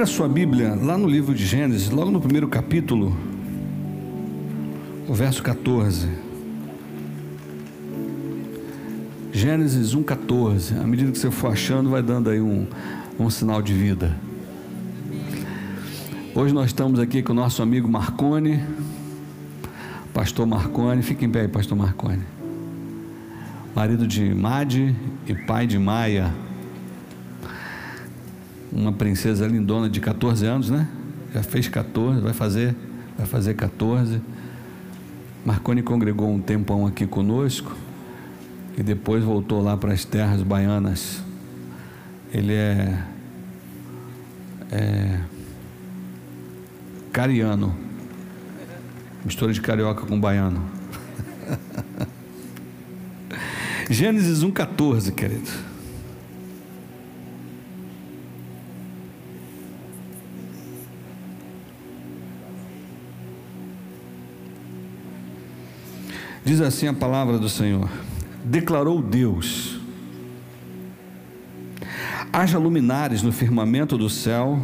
Abra sua Bíblia lá no livro de Gênesis, logo no primeiro capítulo, o verso 14. Gênesis 1,14. À medida que você for achando, vai dando aí um, um sinal de vida. Hoje nós estamos aqui com o nosso amigo Marcone, pastor Marcone. Fique em pé aí, pastor Marcone. Marido de Madi e pai de Maia uma princesa lindona de 14 anos, né? Já fez 14, vai fazer, vai fazer 14. Marconi congregou um tempão aqui conosco e depois voltou lá para as terras baianas. Ele é, é cariano, mistura de carioca com baiano. Gênesis 1,14, querido. Diz assim a palavra do Senhor: Declarou Deus: Haja luminares no firmamento do céu,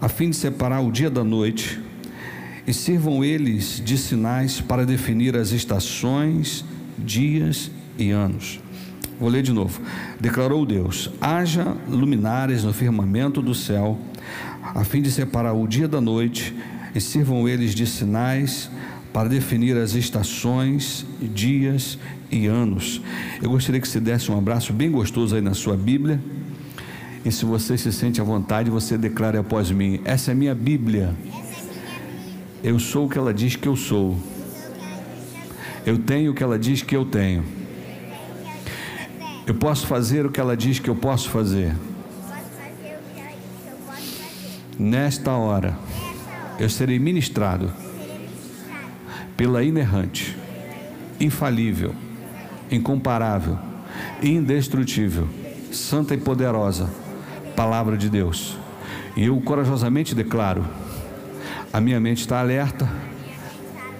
a fim de separar o dia da noite, e sirvam eles de sinais para definir as estações, dias e anos. Vou ler de novo. Declarou Deus: Haja luminares no firmamento do céu, a fim de separar o dia da noite, e sirvam eles de sinais para definir as estações, dias e anos. Eu gostaria que você desse um abraço bem gostoso aí na sua Bíblia. E se você se sente à vontade, você declare após mim: Essa é minha Bíblia. Eu sou o que ela diz que eu sou. Eu tenho o que ela diz que eu tenho. Eu posso fazer o que ela diz que eu posso fazer. Nesta hora, eu serei ministrado pela inerrante, infalível, incomparável, indestrutível, santa e poderosa palavra de Deus. E eu corajosamente declaro: a minha mente está alerta,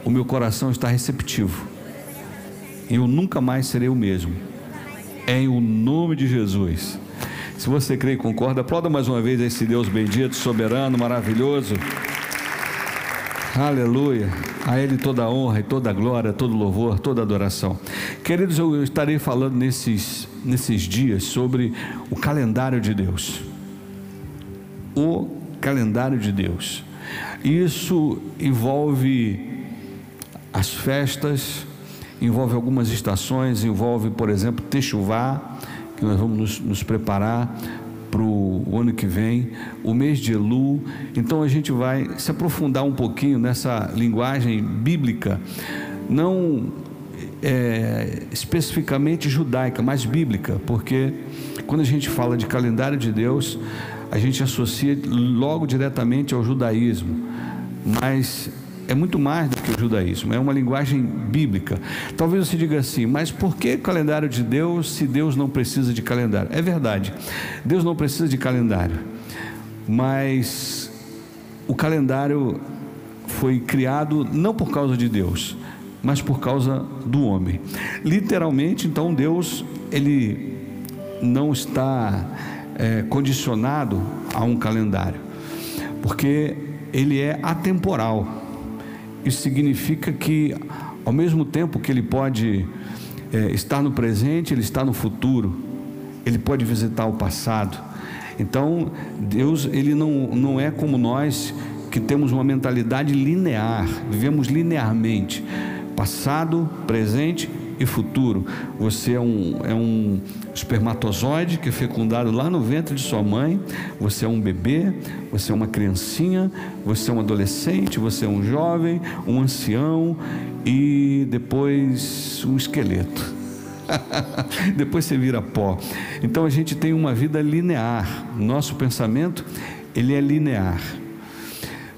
o meu coração está receptivo, e eu nunca mais serei o mesmo. Em o nome de Jesus. Se você crê e concorda, aplauda mais uma vez esse Deus bendito, soberano, maravilhoso. Aleluia. A Ele toda a honra e toda a glória, todo louvor, toda adoração. Queridos, eu estarei falando nesses, nesses dias sobre o calendário de Deus. O calendário de Deus. Isso envolve as festas, envolve algumas estações, envolve, por exemplo, Techuvá, que nós vamos nos, nos preparar para o ano que vem, o mês de Elu. Então a gente vai se aprofundar um pouquinho nessa linguagem bíblica, não é, especificamente judaica, mas bíblica, porque quando a gente fala de calendário de Deus, a gente associa logo diretamente ao judaísmo, mas é muito mais do que o judaísmo, é uma linguagem bíblica. Talvez você diga assim, mas por que calendário de Deus se Deus não precisa de calendário? É verdade, Deus não precisa de calendário, mas o calendário foi criado não por causa de Deus, mas por causa do homem. Literalmente, então, Deus, ele não está é, condicionado a um calendário, porque ele é atemporal. Isso significa que, ao mesmo tempo que ele pode é, estar no presente, ele está no futuro, ele pode visitar o passado. Então, Deus, ele não, não é como nós que temos uma mentalidade linear, vivemos linearmente, passado, presente e futuro. Você é um, é um espermatozoide que é fecundado lá no ventre de sua mãe, você é um bebê, você é uma criancinha, você é um adolescente, você é um jovem, um ancião e depois um esqueleto. depois você vira pó. Então a gente tem uma vida linear. Nosso pensamento, ele é linear.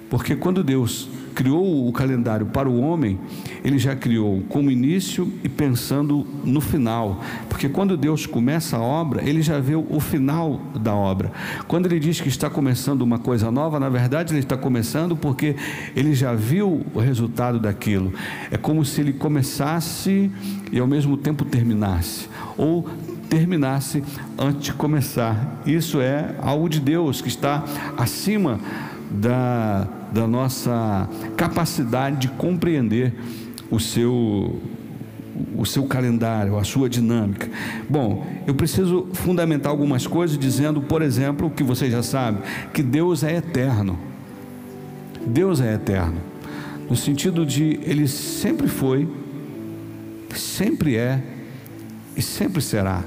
Porque quando Deus criou o calendário para o homem, ele já criou como início e pensando no final. Porque quando Deus começa a obra, ele já vê o final da obra. Quando ele diz que está começando uma coisa nova, na verdade ele está começando porque ele já viu o resultado daquilo. É como se ele começasse e ao mesmo tempo terminasse. Ou terminasse antes de começar. Isso é algo de Deus que está acima da, da nossa capacidade de compreender o seu o seu calendário, a sua dinâmica. Bom, eu preciso fundamentar algumas coisas dizendo, por exemplo, que você já sabe, que Deus é eterno. Deus é eterno, no sentido de ele sempre foi, sempre é e sempre será.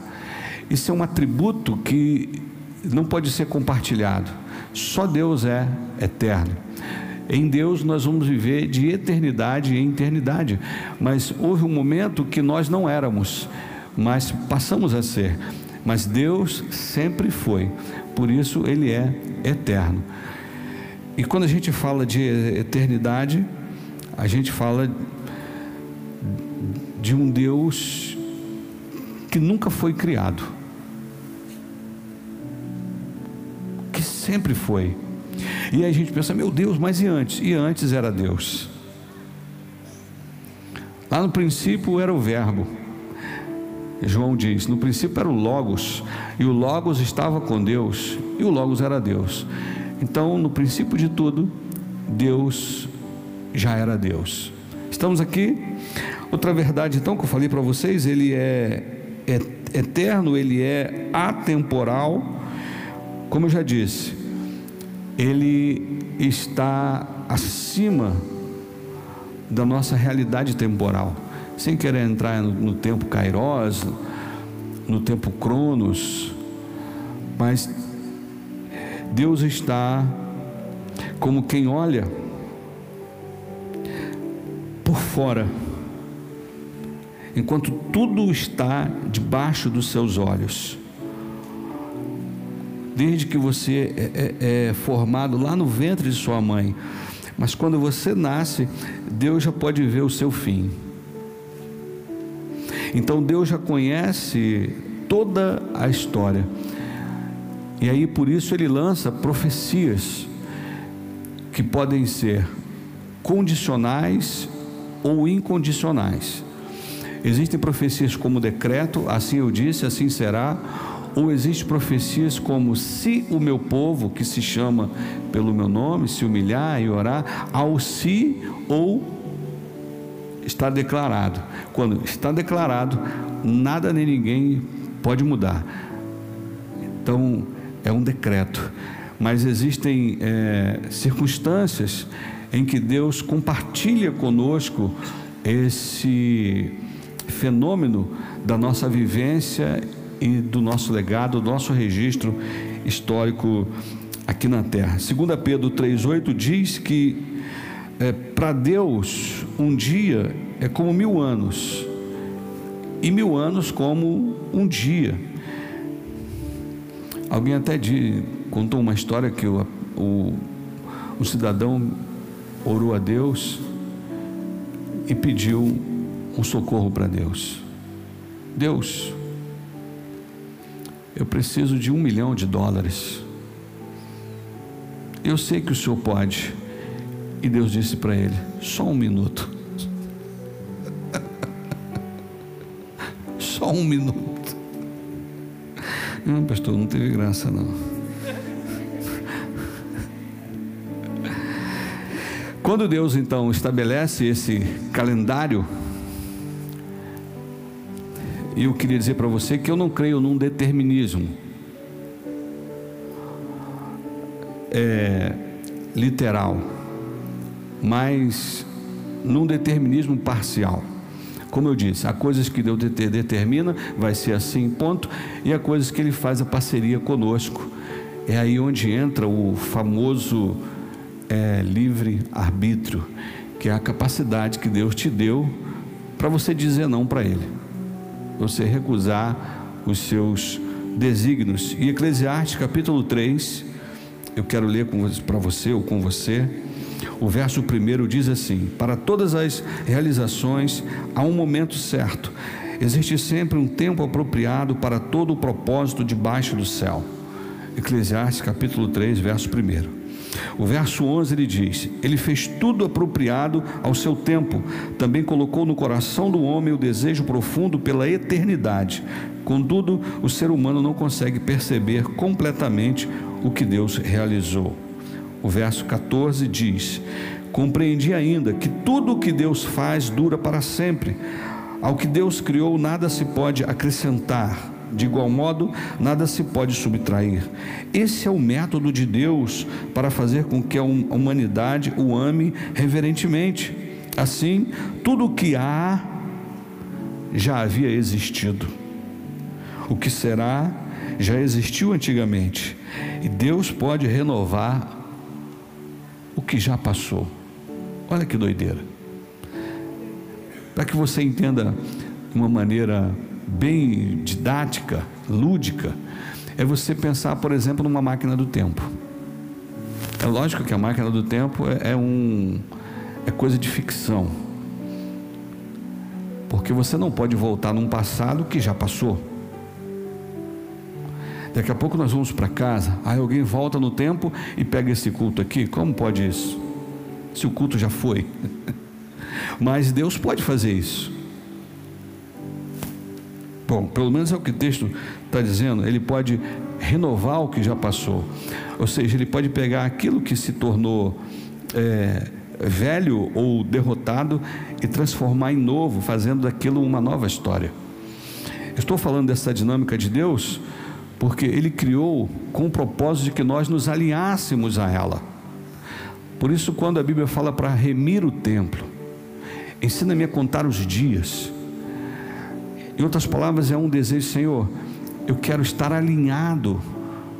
Isso é um atributo que não pode ser compartilhado. Só Deus é eterno. Em Deus nós vamos viver de eternidade em eternidade. Mas houve um momento que nós não éramos, mas passamos a ser. Mas Deus sempre foi. Por isso ele é eterno. E quando a gente fala de eternidade, a gente fala de um Deus que nunca foi criado. Que sempre foi e aí a gente pensa, meu Deus, mas e antes? E antes era Deus. Lá no princípio era o Verbo. João diz: no princípio era o Logos, e o Logos estava com Deus, e o Logos era Deus. Então, no princípio de tudo, Deus já era Deus. Estamos aqui. Outra verdade, então, que eu falei para vocês: ele é, é eterno, ele é atemporal. Como eu já disse, ele está acima da nossa realidade temporal. Sem querer entrar no, tempo Kairos, no tempo Cronos, mas Deus está como quem olha por fora, enquanto tudo está debaixo dos seus olhos desde que você é, é, é formado lá no ventre de sua mãe. Mas quando você nasce, Deus já pode ver o seu fim. Então Deus já conhece toda a história. E aí por isso ele lança profecias que podem ser condicionais ou incondicionais. Existem profecias como decreto, assim eu disse, assim será, ou existem profecias como: se o meu povo, que se chama pelo meu nome, se humilhar e orar, ao se ou está declarado. Quando está declarado, nada nem ninguém pode mudar. Então, é um decreto. Mas existem é, circunstâncias em que Deus compartilha conosco esse fenômeno da nossa vivência e do nosso legado, do nosso registro histórico aqui na terra. 2 Pedro 3,8 diz que é, para Deus um dia é como mil anos, e mil anos como um dia. Alguém até contou uma história que o, o, o cidadão orou a Deus e pediu um socorro para Deus. Deus, eu preciso de um milhão de dólares. Eu sei que o senhor pode. E Deus disse para ele: só um minuto. só um minuto. Não, pastor, não teve graça não. Quando Deus então estabelece esse calendário eu queria dizer para você que eu não creio num determinismo é, literal, mas num determinismo parcial. Como eu disse, há coisas que Deus determina, vai ser assim, ponto, e há coisas que Ele faz a parceria conosco. É aí onde entra o famoso é, livre-arbítrio, que é a capacidade que Deus te deu para você dizer não para Ele você recusar os seus desígnios. E Eclesiastes capítulo 3, eu quero ler para você ou com você. O verso primeiro diz assim: Para todas as realizações há um momento certo, existe sempre um tempo apropriado para todo o propósito debaixo do céu. Eclesiastes capítulo 3, verso 1. O verso 11 ele diz: Ele fez tudo apropriado ao seu tempo, também colocou no coração do homem o desejo profundo pela eternidade. Contudo, o ser humano não consegue perceber completamente o que Deus realizou. O verso 14 diz: Compreendi ainda que tudo o que Deus faz dura para sempre. Ao que Deus criou, nada se pode acrescentar de igual modo, nada se pode subtrair. Esse é o método de Deus para fazer com que a humanidade o ame reverentemente. Assim, tudo o que há já havia existido. O que será já existiu antigamente. E Deus pode renovar o que já passou. Olha que doideira. Para que você entenda de uma maneira bem didática, lúdica, é você pensar, por exemplo, numa máquina do tempo. É lógico que a máquina do tempo é, é um é coisa de ficção. Porque você não pode voltar num passado que já passou. Daqui a pouco nós vamos para casa, aí alguém volta no tempo e pega esse culto aqui. Como pode isso? Se o culto já foi. Mas Deus pode fazer isso. Bom, pelo menos é o que o texto está dizendo. Ele pode renovar o que já passou. Ou seja, ele pode pegar aquilo que se tornou é, velho ou derrotado e transformar em novo, fazendo daquilo uma nova história. Estou falando dessa dinâmica de Deus porque Ele criou com o propósito de que nós nos alinhássemos a ela. Por isso, quando a Bíblia fala para remir o templo, ensina-me a contar os dias em outras palavras, é um desejo, Senhor, eu quero estar alinhado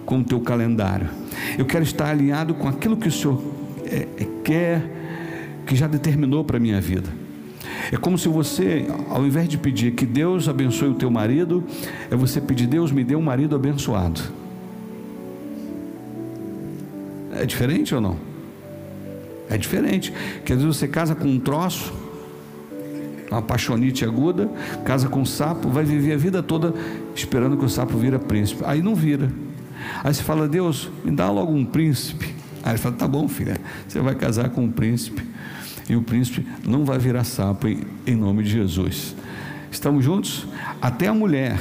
com o teu calendário. Eu quero estar alinhado com aquilo que o Senhor é, é, quer, que já determinou para a minha vida. É como se você, ao invés de pedir que Deus abençoe o teu marido, é você pedir, Deus me dê um marido abençoado. É diferente ou não? É diferente. Quer dizer, você casa com um troço, uma paixonite aguda, casa com um sapo, vai viver a vida toda esperando que o sapo vira príncipe. Aí não vira. Aí você fala, Deus, me dá logo um príncipe. Aí ele fala, tá bom, filha, você vai casar com um príncipe. E o príncipe não vai virar sapo em, em nome de Jesus. Estamos juntos? Até a mulher,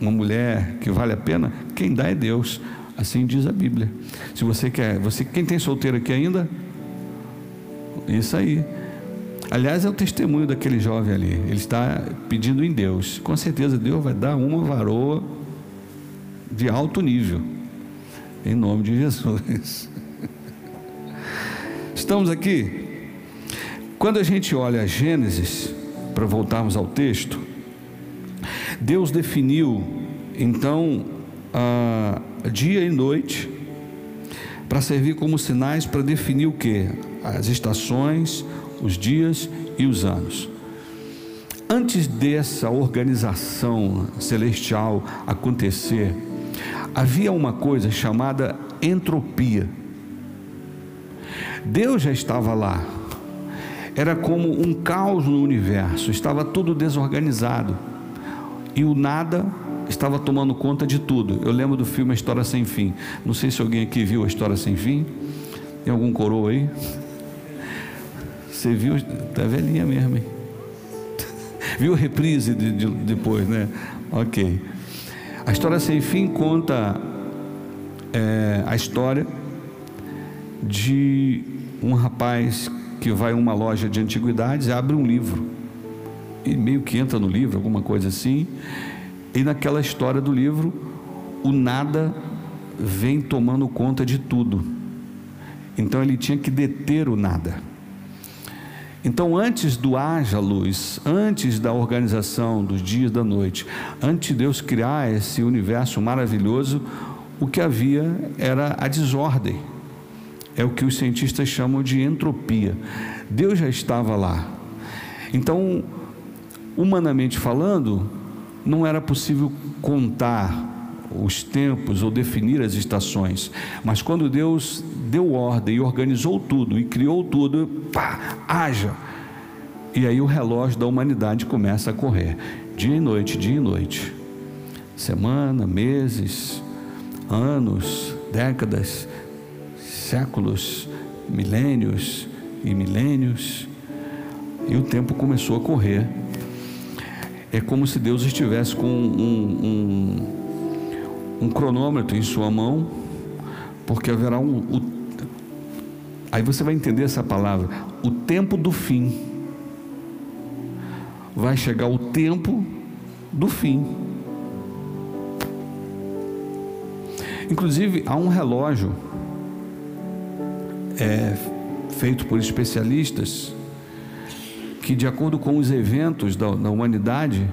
uma mulher que vale a pena, quem dá é Deus. Assim diz a Bíblia. Se você quer, você quem tem solteiro aqui ainda? Isso aí. Aliás, é o testemunho daquele jovem ali. Ele está pedindo em Deus. Com certeza Deus vai dar uma varoa de alto nível. Em nome de Jesus. Estamos aqui. Quando a gente olha Gênesis, para voltarmos ao texto, Deus definiu então a dia e noite para servir como sinais para definir o que? As estações, os dias e os anos. Antes dessa organização celestial acontecer, havia uma coisa chamada entropia. Deus já estava lá. Era como um caos no universo, estava tudo desorganizado. E o nada estava tomando conta de tudo. Eu lembro do filme A História Sem Fim. Não sei se alguém aqui viu A História Sem Fim. Tem algum coroa aí? Você viu, tá velhinha mesmo, hein? viu reprise de, de, depois, né? Ok. A história sem fim conta é, a história de um rapaz que vai a uma loja de antiguidades abre um livro. E meio que entra no livro, alguma coisa assim. E naquela história do livro, o nada vem tomando conta de tudo. Então ele tinha que deter o nada. Então, antes do haja luz, antes da organização dos dias da noite, antes de Deus criar esse universo maravilhoso, o que havia era a desordem. É o que os cientistas chamam de entropia. Deus já estava lá. Então, humanamente falando, não era possível contar os tempos ou definir as estações, mas quando Deus deu ordem e organizou tudo e criou tudo, pá, haja. E aí o relógio da humanidade começa a correr, dia e noite, dia e noite, semana, meses, anos, décadas, séculos, milênios e milênios, e o tempo começou a correr. É como se Deus estivesse com um, um, um cronômetro em sua mão, porque haverá um. O, aí você vai entender essa palavra: o tempo do fim. Vai chegar o tempo do fim. Inclusive, há um relógio é, feito por especialistas que, de acordo com os eventos da, da humanidade,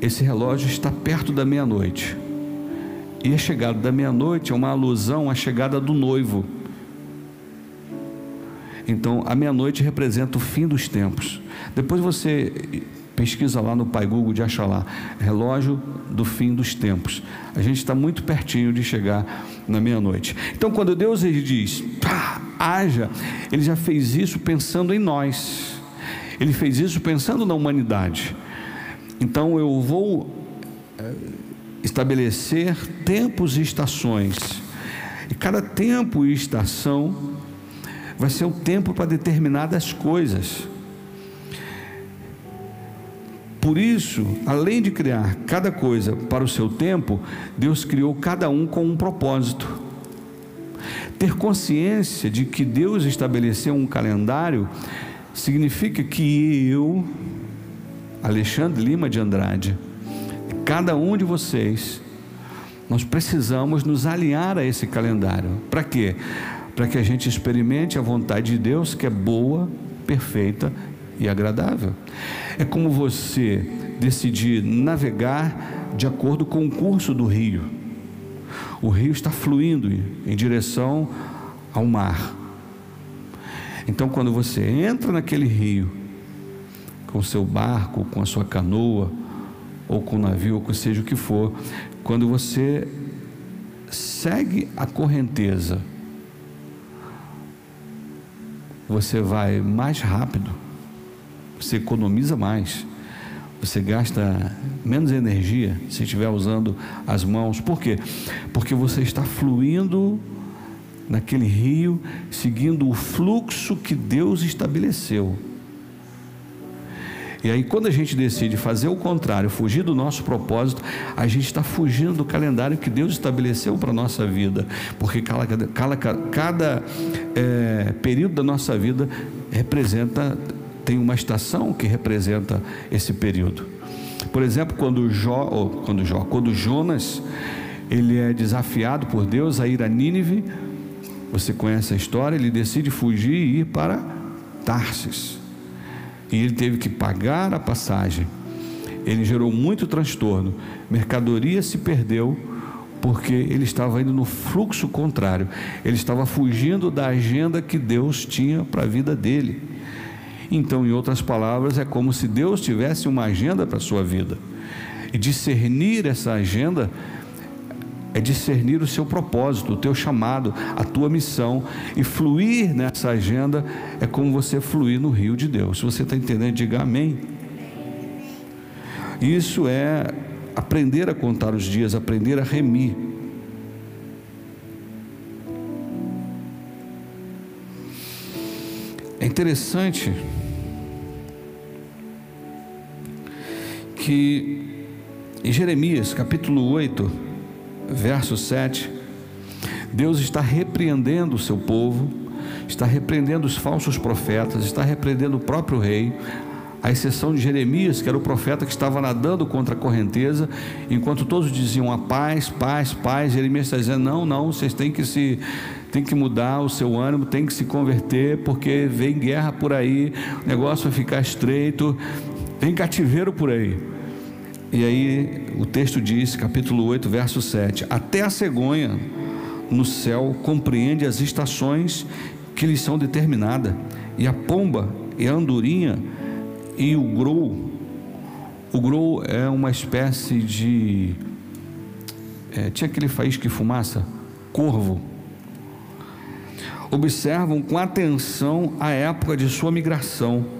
esse relógio está perto da meia-noite. E a chegada da meia-noite é uma alusão à chegada do noivo. Então, a meia-noite representa o fim dos tempos. Depois você pesquisa lá no Pai Google de Achalá, relógio do fim dos tempos. A gente está muito pertinho de chegar na meia-noite. Então, quando Deus ele diz, haja, ele já fez isso pensando em nós. Ele fez isso pensando na humanidade. Então eu vou eh, estabelecer tempos e estações. E cada tempo e estação vai ser um tempo para determinadas coisas. Por isso, além de criar cada coisa para o seu tempo, Deus criou cada um com um propósito. Ter consciência de que Deus estabeleceu um calendário significa que eu, Alexandre Lima de Andrade, cada um de vocês, nós precisamos nos alinhar a esse calendário. Para quê? Para que a gente experimente a vontade de Deus, que é boa, perfeita e agradável. É como você decidir navegar de acordo com o curso do rio. O rio está fluindo em direção ao mar. Então, quando você entra naquele rio, com seu barco, com a sua canoa, ou com navio, ou seja o que for, quando você segue a correnteza, você vai mais rápido, você economiza mais, você gasta menos energia se estiver usando as mãos. Por quê? Porque você está fluindo naquele rio, seguindo o fluxo que Deus estabeleceu. E aí, quando a gente decide fazer o contrário, fugir do nosso propósito, a gente está fugindo do calendário que Deus estabeleceu para a nossa vida, porque cada, cada, cada é, período da nossa vida representa, tem uma estação que representa esse período. Por exemplo, quando Jó, quando Jó, quando Jonas, ele é desafiado por Deus a ir a Nínive, você conhece a história, ele decide fugir e ir para Tarsis. E ele teve que pagar a passagem. Ele gerou muito transtorno. Mercadoria se perdeu porque ele estava indo no fluxo contrário. Ele estava fugindo da agenda que Deus tinha para a vida dele. Então, em outras palavras, é como se Deus tivesse uma agenda para a sua vida. E discernir essa agenda é discernir o seu propósito, o teu chamado, a tua missão e fluir nessa agenda é como você fluir no rio de Deus. Se você está entendendo, diga amém. Isso é aprender a contar os dias, aprender a remir. É interessante que em Jeremias capítulo 8, verso 7, Deus está repreendendo o seu povo, está repreendendo os falsos profetas, está repreendendo o próprio rei, à exceção de Jeremias, que era o profeta que estava nadando contra a correnteza, enquanto todos diziam a paz, paz, paz, Jeremias está dizendo: não, não, vocês têm que se tem que mudar o seu ânimo, tem que se converter, porque vem guerra por aí, o negócio vai ficar estreito, vem cativeiro por aí. E aí o texto diz, capítulo 8, verso 7: Até a cegonha no céu compreende as estações que lhes são determinadas, e a pomba e a andorinha e o grou. O grou é uma espécie de. É, tinha aquele faísca que fumaça? Corvo. Observam com atenção a época de sua migração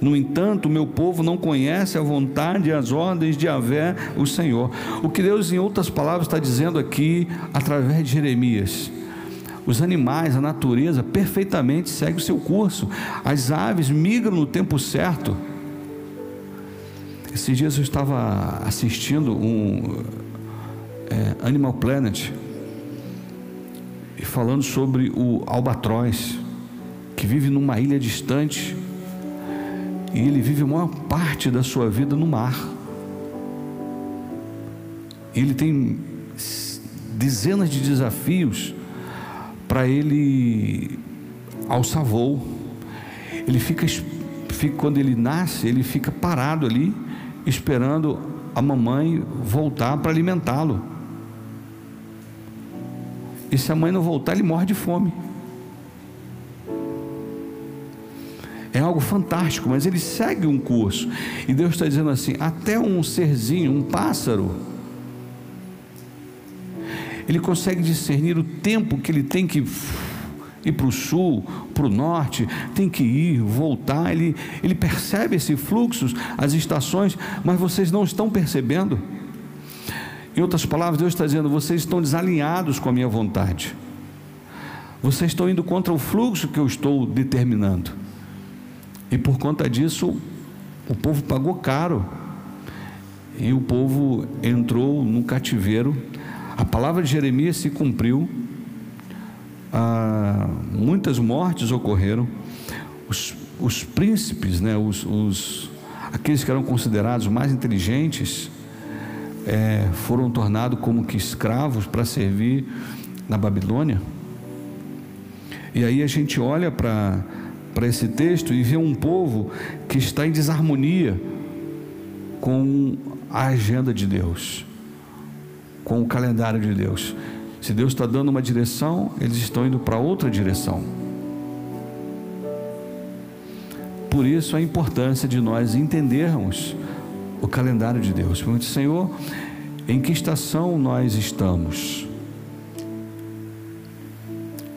no entanto, o meu povo não conhece a vontade e as ordens de Avé, o Senhor. O que Deus, em outras palavras, está dizendo aqui através de Jeremias: Os animais, a natureza perfeitamente segue o seu curso. As aves migram no tempo certo. Esses dias eu estava assistindo um é, Animal Planet e falando sobre o albatroz que vive numa ilha distante e ele vive a maior parte da sua vida no mar. Ele tem dezenas de desafios para ele alçar voo. Ele fica, fica, quando ele nasce, ele fica parado ali, esperando a mamãe voltar para alimentá-lo. E se a mãe não voltar, ele morre de fome. Algo fantástico, mas ele segue um curso. E Deus está dizendo assim: até um serzinho, um pássaro, ele consegue discernir o tempo que ele tem que ir para o sul, para o norte, tem que ir, voltar. Ele, ele percebe esse fluxo, as estações, mas vocês não estão percebendo. Em outras palavras, Deus está dizendo: vocês estão desalinhados com a minha vontade. Vocês estão indo contra o fluxo que eu estou determinando. E por conta disso, o povo pagou caro. E o povo entrou no cativeiro a palavra de Jeremias se cumpriu, ah, muitas mortes ocorreram, os, os príncipes, né, os, os, aqueles que eram considerados mais inteligentes, é, foram tornados como que escravos para servir na Babilônia. E aí a gente olha para esse texto e vê um povo que está em desarmonia com a agenda de Deus com o calendário de Deus. Se Deus está dando uma direção, eles estão indo para outra direção. Por isso a importância de nós entendermos o calendário de Deus. Pergunte, Senhor, em que estação nós estamos?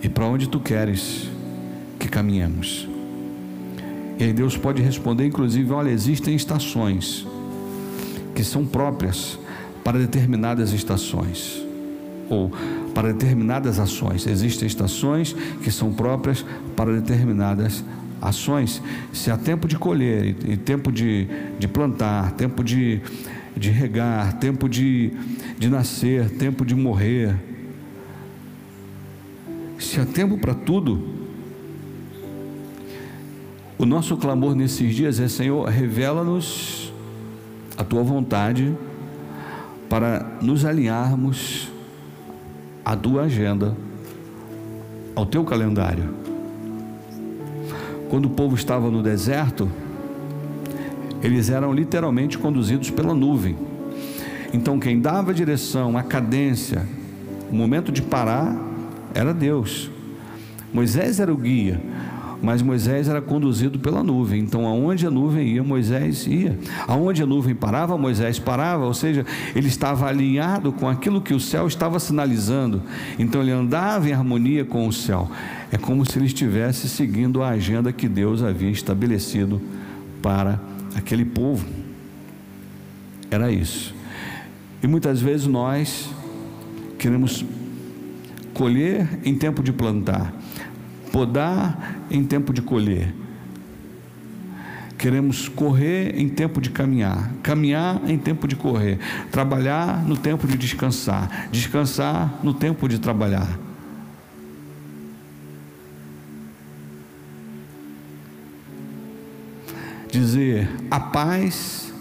E para onde tu queres que caminhemos? E aí Deus pode responder, inclusive, olha, existem estações que são próprias para determinadas estações ou para determinadas ações. Existem estações que são próprias para determinadas ações. Se há tempo de colher e, tempo de, de plantar, tempo de, de regar, tempo de, de nascer, tempo de morrer. Se há tempo para tudo, o nosso clamor nesses dias é: Senhor, revela-nos a tua vontade para nos alinharmos à tua agenda, ao teu calendário. Quando o povo estava no deserto, eles eram literalmente conduzidos pela nuvem. Então, quem dava a direção, a cadência, o momento de parar, era Deus. Moisés era o guia, mas Moisés era conduzido pela nuvem. Então, aonde a nuvem ia, Moisés ia. Aonde a nuvem parava, Moisés parava. Ou seja, ele estava alinhado com aquilo que o céu estava sinalizando. Então, ele andava em harmonia com o céu. É como se ele estivesse seguindo a agenda que Deus havia estabelecido para aquele povo. Era isso. E muitas vezes nós queremos colher em tempo de plantar podar em tempo de colher. Queremos correr em tempo de caminhar, caminhar em tempo de correr, trabalhar no tempo de descansar, descansar no tempo de trabalhar. Dizer a paz,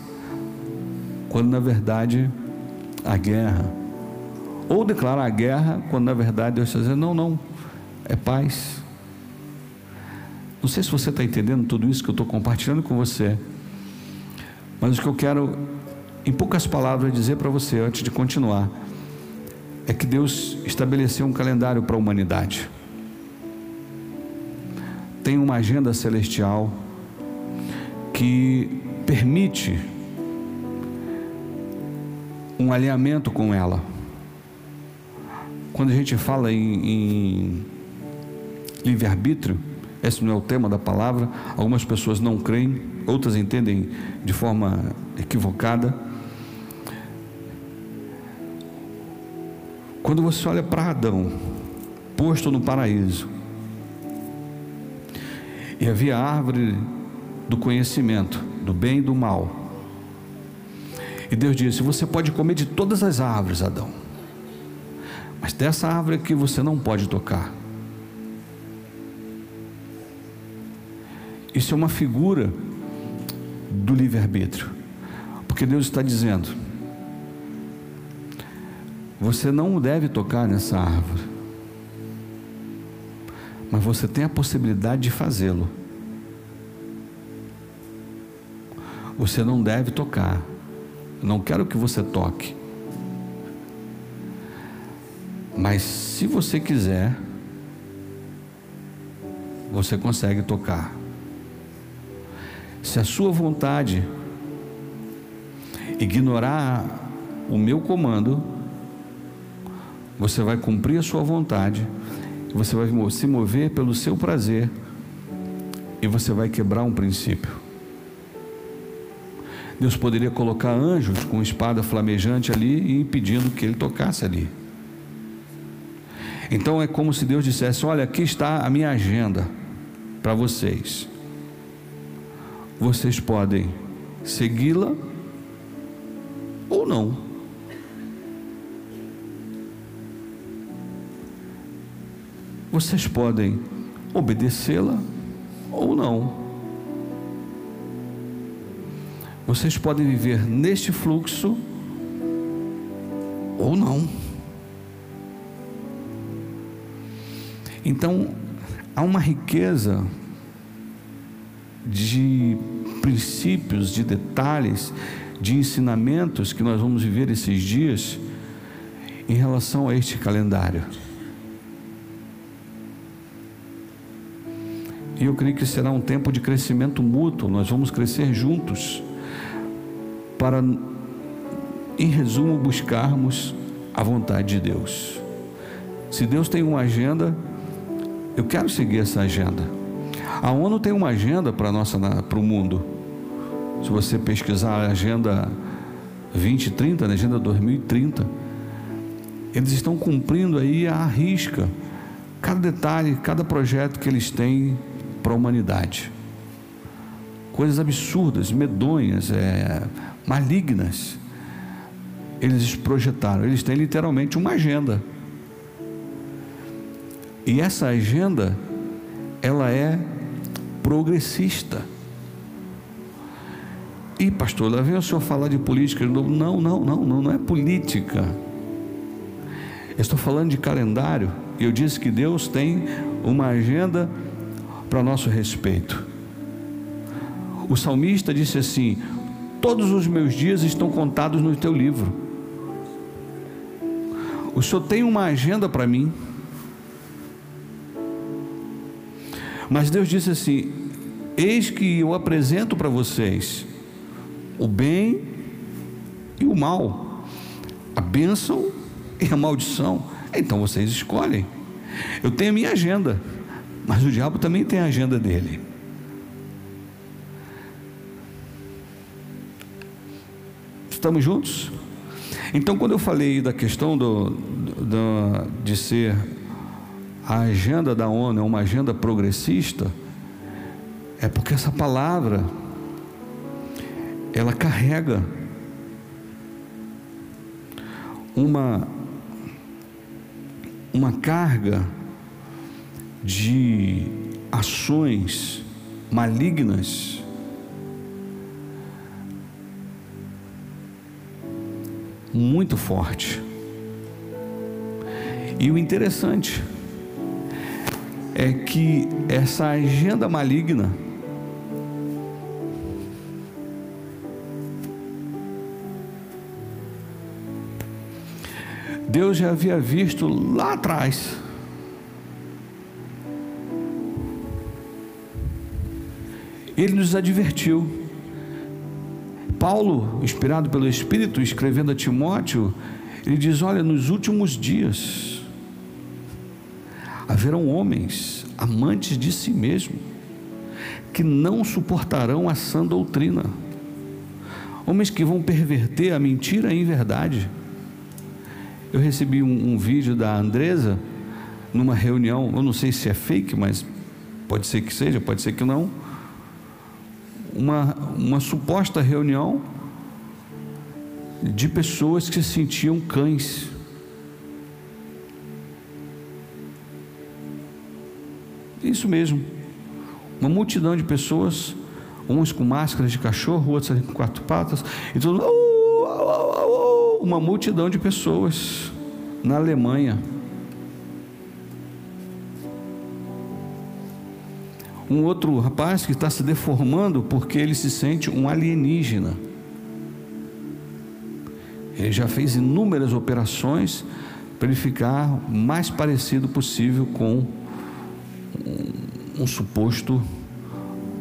quando na verdade a guerra. Ou declarar a guerra, quando na verdade Deus está dizendo: não, não, é paz. Não sei se você está entendendo tudo isso que eu estou compartilhando com você, mas o que eu quero, em poucas palavras, dizer para você antes de continuar, é que Deus estabeleceu um calendário para a humanidade. Tem uma agenda celestial que permite um alinhamento com ela. Quando a gente fala em, em livre-arbítrio, esse não é o tema da palavra. Algumas pessoas não creem, outras entendem de forma equivocada. Quando você olha para Adão, posto no paraíso. E havia a árvore do conhecimento, do bem e do mal. E Deus disse: Você pode comer de todas as árvores, Adão, mas dessa árvore aqui você não pode tocar. Isso é uma figura do livre-arbítrio, porque Deus está dizendo: você não deve tocar nessa árvore, mas você tem a possibilidade de fazê-lo. Você não deve tocar, eu não quero que você toque, mas se você quiser, você consegue tocar. Se a sua vontade ignorar o meu comando, você vai cumprir a sua vontade, você vai se mover pelo seu prazer e você vai quebrar um princípio. Deus poderia colocar anjos com espada flamejante ali e impedindo que ele tocasse ali. Então é como se Deus dissesse: Olha, aqui está a minha agenda para vocês vocês podem segui-la ou não. Vocês podem obedecê-la ou não. Vocês podem viver neste fluxo ou não. Então, há uma riqueza de princípios, de detalhes, de ensinamentos que nós vamos viver esses dias em relação a este calendário. E eu creio que será um tempo de crescimento mútuo, nós vamos crescer juntos, para, em resumo, buscarmos a vontade de Deus. Se Deus tem uma agenda, eu quero seguir essa agenda. A ONU tem uma agenda para nossa para o mundo. Se você pesquisar a agenda 2030, a né, agenda 2030, eles estão cumprindo aí a risca cada detalhe, cada projeto que eles têm para a humanidade. Coisas absurdas, medonhas, é, malignas. Eles projetaram, eles têm literalmente uma agenda. E essa agenda, ela é progressista. E pastor, lá vem o senhor falar de política de novo. Não, não, não, não, não é política. Eu estou falando de calendário. E eu disse que Deus tem uma agenda para nosso respeito. O salmista disse assim: Todos os meus dias estão contados no teu livro. O Senhor tem uma agenda para mim. Mas Deus disse assim: Eis que eu apresento para vocês o bem e o mal, a bênção e a maldição. Então vocês escolhem. Eu tenho a minha agenda, mas o diabo também tem a agenda dele. Estamos juntos? Então, quando eu falei da questão do, do, de ser a agenda da ONU é uma agenda progressista, é porque essa palavra ela carrega uma uma carga de ações malignas muito forte. E o interessante é que essa agenda maligna Deus já havia visto lá atrás. Ele nos advertiu. Paulo, inspirado pelo Espírito, escrevendo a Timóteo, ele diz: Olha, nos últimos dias, haverão homens amantes de si mesmo, que não suportarão a sã doutrina, homens que vão perverter a mentira em verdade. Eu recebi um, um vídeo da Andresa, numa reunião, eu não sei se é fake, mas pode ser que seja, pode ser que não, uma, uma suposta reunião de pessoas que se sentiam cães. Isso mesmo. Uma multidão de pessoas, uns com máscaras de cachorro, outros com quatro patas, e tudo. Uma multidão de pessoas na Alemanha. Um outro rapaz que está se deformando porque ele se sente um alienígena. Ele já fez inúmeras operações para ele ficar o mais parecido possível com um, suposto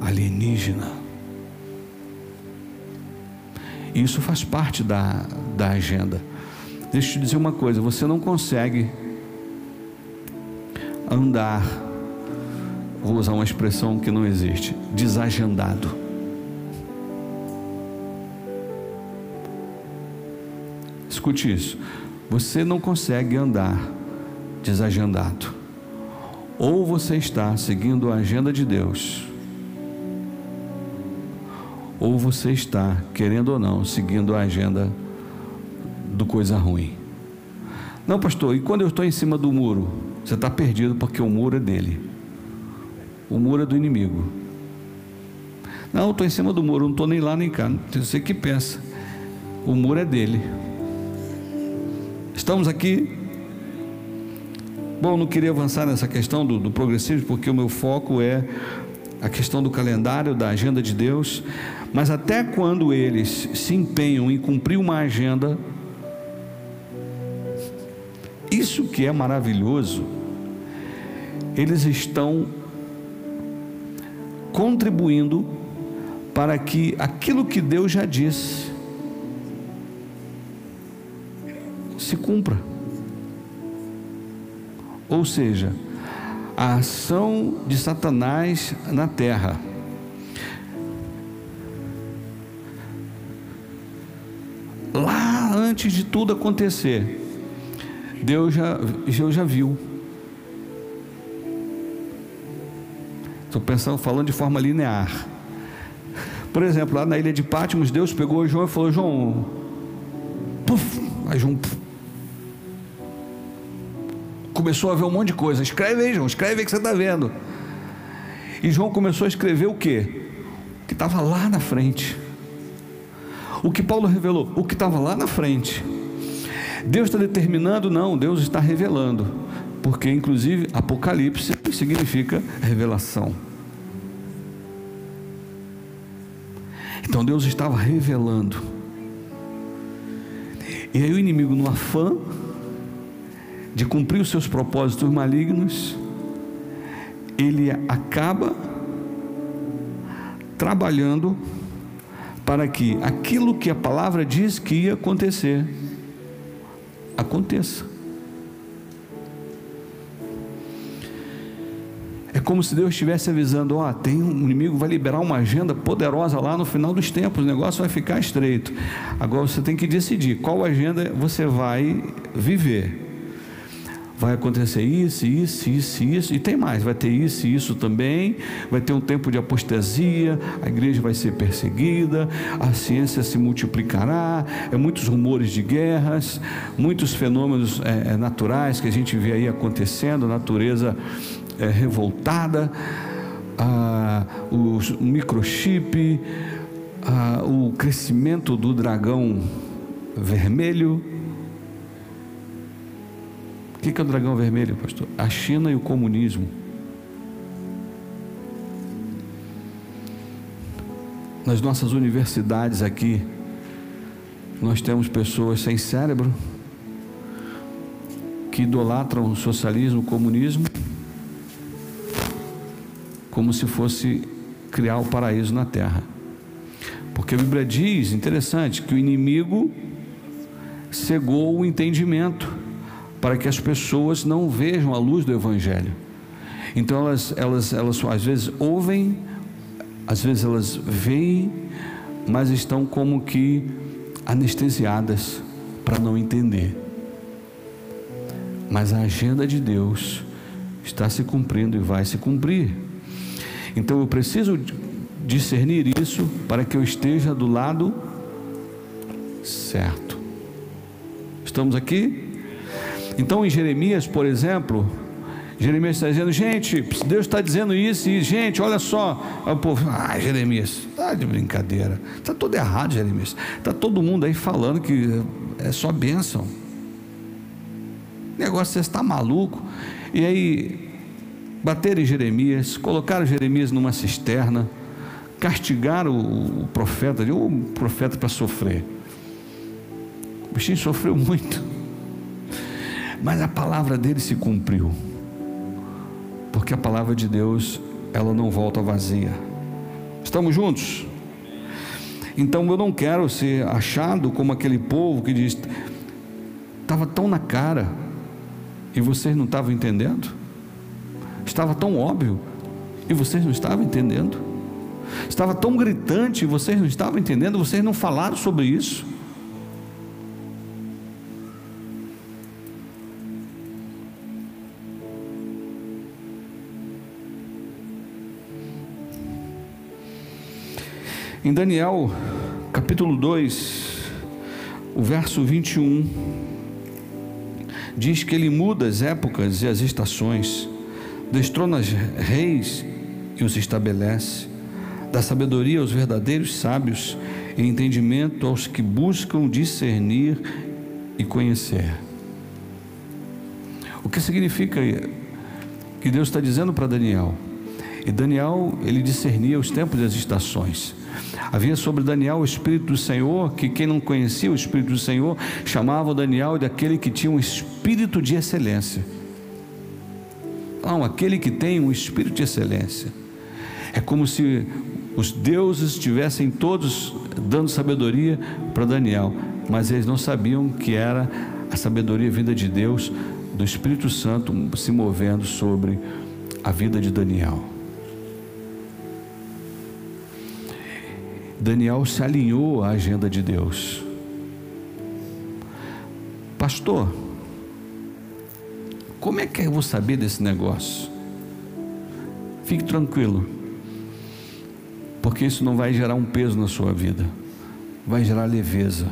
alienígena. Isso faz parte da, da agenda. Deixa eu te dizer uma coisa: você não consegue andar, vou usar uma expressão que não existe, desagendado. Escute isso. Você não consegue andar desagendado. Ou você está seguindo a agenda de Deus, ou você está, querendo ou não, seguindo a agenda do coisa ruim. Não, pastor, e quando eu estou em cima do muro? Você está perdido porque o muro é dele. O muro é do inimigo. Não, eu estou em cima do muro, não estou nem lá nem cá. Você que pensa. O muro é dele. Estamos aqui. Bom, não queria avançar nessa questão do, do progressismo, porque o meu foco é a questão do calendário, da agenda de Deus. Mas até quando eles se empenham em cumprir uma agenda, isso que é maravilhoso, eles estão contribuindo para que aquilo que Deus já disse se cumpra. Ou seja, a ação de Satanás na terra. Lá antes de tudo acontecer, Deus já, Deus já viu. Estou pensando, falando de forma linear. Por exemplo, lá na ilha de Patmos, Deus pegou João e falou: João, puf, aí João puf, começou a ver um monte de coisa. Escreve aí, João, escreve aí que você está vendo. E João começou a escrever o que? Que estava lá na frente. O que Paulo revelou? O que estava lá na frente. Deus está determinando? Não, Deus está revelando. Porque, inclusive, Apocalipse significa revelação. Então Deus estava revelando. E aí o inimigo, no afã de cumprir os seus propósitos malignos, ele acaba trabalhando para que aquilo que a palavra diz que ia acontecer, aconteça. É como se Deus estivesse avisando: ó, oh, tem um inimigo vai liberar uma agenda poderosa lá no final dos tempos, o negócio vai ficar estreito. Agora você tem que decidir qual agenda você vai viver. Vai acontecer isso, isso, isso, isso, e tem mais, vai ter isso e isso também, vai ter um tempo de apostasia, a igreja vai ser perseguida, a ciência se multiplicará, é muitos rumores de guerras, muitos fenômenos é, naturais que a gente vê aí acontecendo, natureza é, revoltada, ah, o microchip, ah, o crescimento do dragão vermelho. O que é o dragão vermelho, pastor? A China e o comunismo. Nas nossas universidades aqui, nós temos pessoas sem cérebro que idolatram o socialismo, o comunismo como se fosse criar o paraíso na terra. Porque a Bíblia diz, interessante, que o inimigo cegou o entendimento para que as pessoas não vejam a luz do Evangelho. Então elas, elas, elas às vezes ouvem, às vezes elas veem, mas estão como que anestesiadas para não entender. Mas a agenda de Deus está se cumprindo e vai se cumprir. Então eu preciso discernir isso para que eu esteja do lado certo. Estamos aqui? Então em Jeremias, por exemplo, Jeremias está dizendo, gente, Deus está dizendo isso, e gente, olha só, o povo, ah, Jeremias, tá de brincadeira, está tudo errado, Jeremias, está todo mundo aí falando que é só bênção, negócio você está maluco, e aí bateram em Jeremias, colocaram Jeremias numa cisterna, castigaram o, profeta, deu o profeta para sofrer, o bichinho sofreu muito, mas a palavra dele se cumpriu porque a palavra de Deus, ela não volta vazia. Estamos juntos? Então eu não quero ser achado como aquele povo que diz: estava tão na cara e vocês não estavam entendendo? Estava tão óbvio e vocês não estavam entendendo? Estava tão gritante e vocês não estavam entendendo? Vocês não falaram sobre isso? Em Daniel, capítulo 2, o verso 21, diz que ele muda as épocas e as estações, destrona reis e os estabelece, dá sabedoria aos verdadeiros sábios e entendimento aos que buscam discernir e conhecer. O que significa que Deus está dizendo para Daniel? E Daniel, ele discernia os tempos e as estações. Havia sobre Daniel o Espírito do Senhor, que quem não conhecia o Espírito do Senhor chamava Daniel daquele que tinha um espírito de excelência. Não, aquele que tem um espírito de excelência. É como se os deuses estivessem todos dando sabedoria para Daniel, mas eles não sabiam que era a sabedoria vinda de Deus, do Espírito Santo se movendo sobre a vida de Daniel. Daniel se alinhou à agenda de Deus. Pastor, como é que eu vou saber desse negócio? Fique tranquilo, porque isso não vai gerar um peso na sua vida, vai gerar leveza.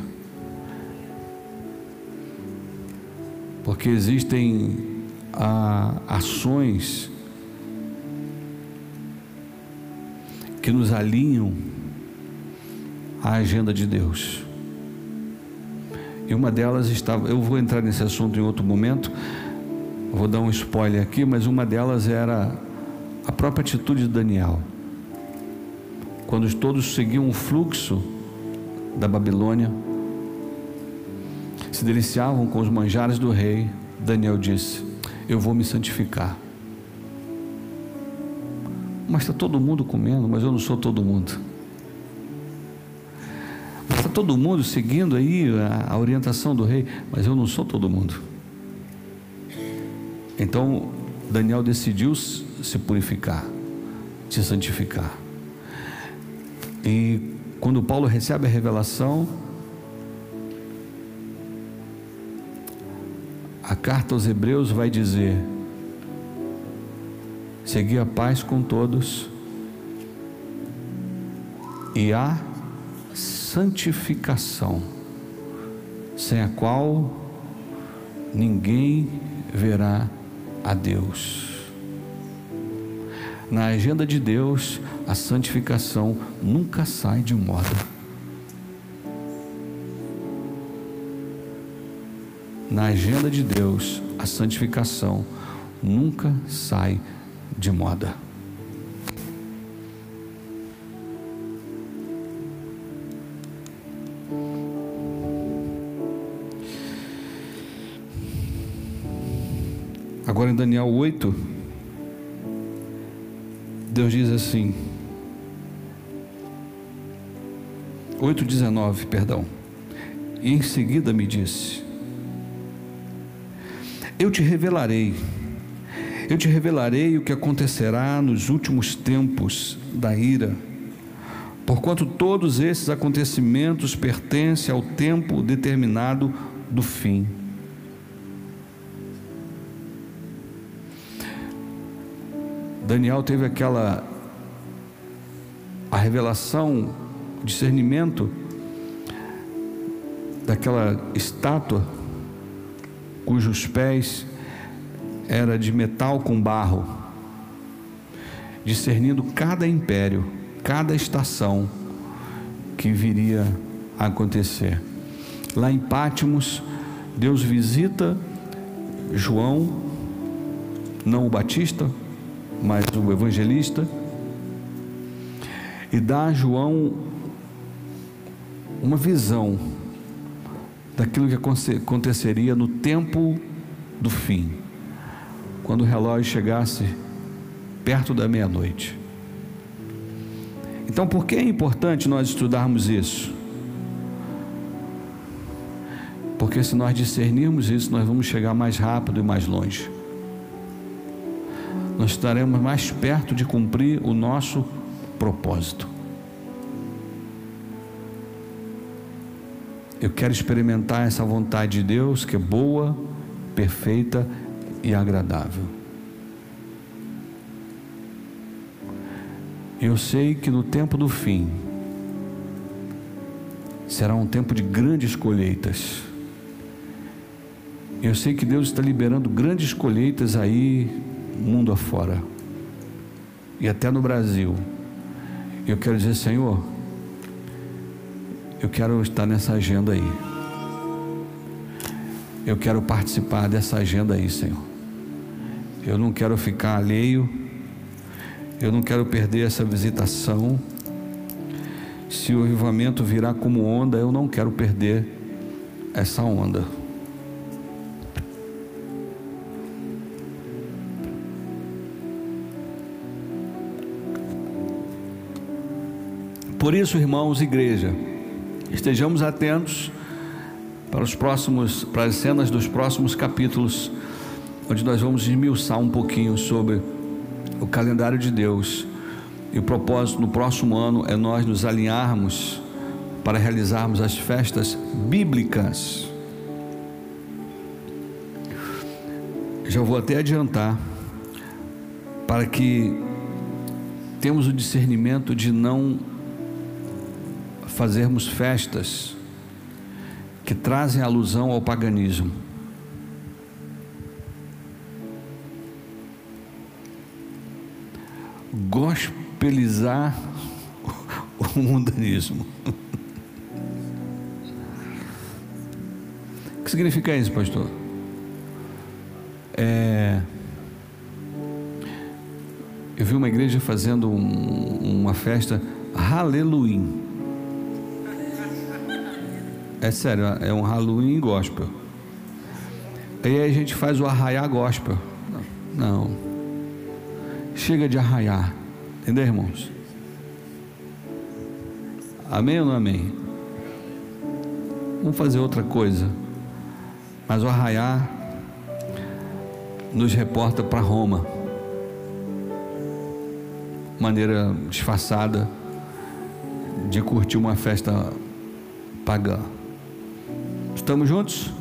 Porque existem ah, ações que nos alinham a agenda de Deus. E uma delas estava, eu vou entrar nesse assunto em outro momento, vou dar um spoiler aqui, mas uma delas era a própria atitude de Daniel. Quando todos seguiam o fluxo da Babilônia, se deliciavam com os manjares do rei, Daniel disse: Eu vou me santificar. Mas está todo mundo comendo, mas eu não sou todo mundo todo mundo seguindo aí a, a orientação do rei, mas eu não sou todo mundo. Então Daniel decidiu se purificar, se santificar. E quando Paulo recebe a revelação, a carta aos Hebreus vai dizer: Segui a paz com todos e a santificação, sem a qual ninguém verá a Deus. Na agenda de Deus, a santificação nunca sai de moda. Na agenda de Deus, a santificação nunca sai de moda. Agora em Daniel 8, Deus diz assim, 8,19, perdão. E em seguida me disse: Eu te revelarei, eu te revelarei o que acontecerá nos últimos tempos da ira, porquanto todos esses acontecimentos pertencem ao tempo determinado do fim. Daniel teve aquela a revelação, discernimento daquela estátua cujos pés era de metal com barro, discernindo cada império, cada estação que viria a acontecer. Lá em Pátimos, Deus visita João, não o Batista, mas o evangelista, e dá a João uma visão daquilo que aconteceria no tempo do fim, quando o relógio chegasse perto da meia-noite. Então, por que é importante nós estudarmos isso? Porque se nós discernirmos isso, nós vamos chegar mais rápido e mais longe. Nós estaremos mais perto de cumprir o nosso propósito. Eu quero experimentar essa vontade de Deus que é boa, perfeita e agradável. Eu sei que no tempo do fim será um tempo de grandes colheitas. Eu sei que Deus está liberando grandes colheitas aí, mundo afora, e até no Brasil. Eu quero dizer, Senhor, eu quero estar nessa agenda aí. Eu quero participar dessa agenda aí, Senhor. Eu não quero ficar alheio. Eu não quero perder essa visitação. Se o avivamento virar como onda, eu não quero perder essa onda. Por isso, irmãos, igreja, Estejamos atentos para os próximos, para as cenas dos próximos capítulos, onde nós vamos esmiuçar um pouquinho sobre o calendário de Deus. E o propósito no próximo ano é nós nos alinharmos para realizarmos as festas bíblicas. Já vou até adiantar para que temos o discernimento de não fazermos festas que trazem alusão ao paganismo. Gospelizar o mundanismo. O que significa isso, pastor? É, eu vi uma igreja fazendo um, uma festa Halloween. É sério, é um Halloween gospel. Aí a gente faz o arraiar gospel. Não. Chega de arraiar. Entendeu, irmãos? Amém ou não amém? Vamos fazer outra coisa. Mas o arraiar nos reporta para Roma. Maneira disfarçada de curtir uma festa pagã. Estamos juntos?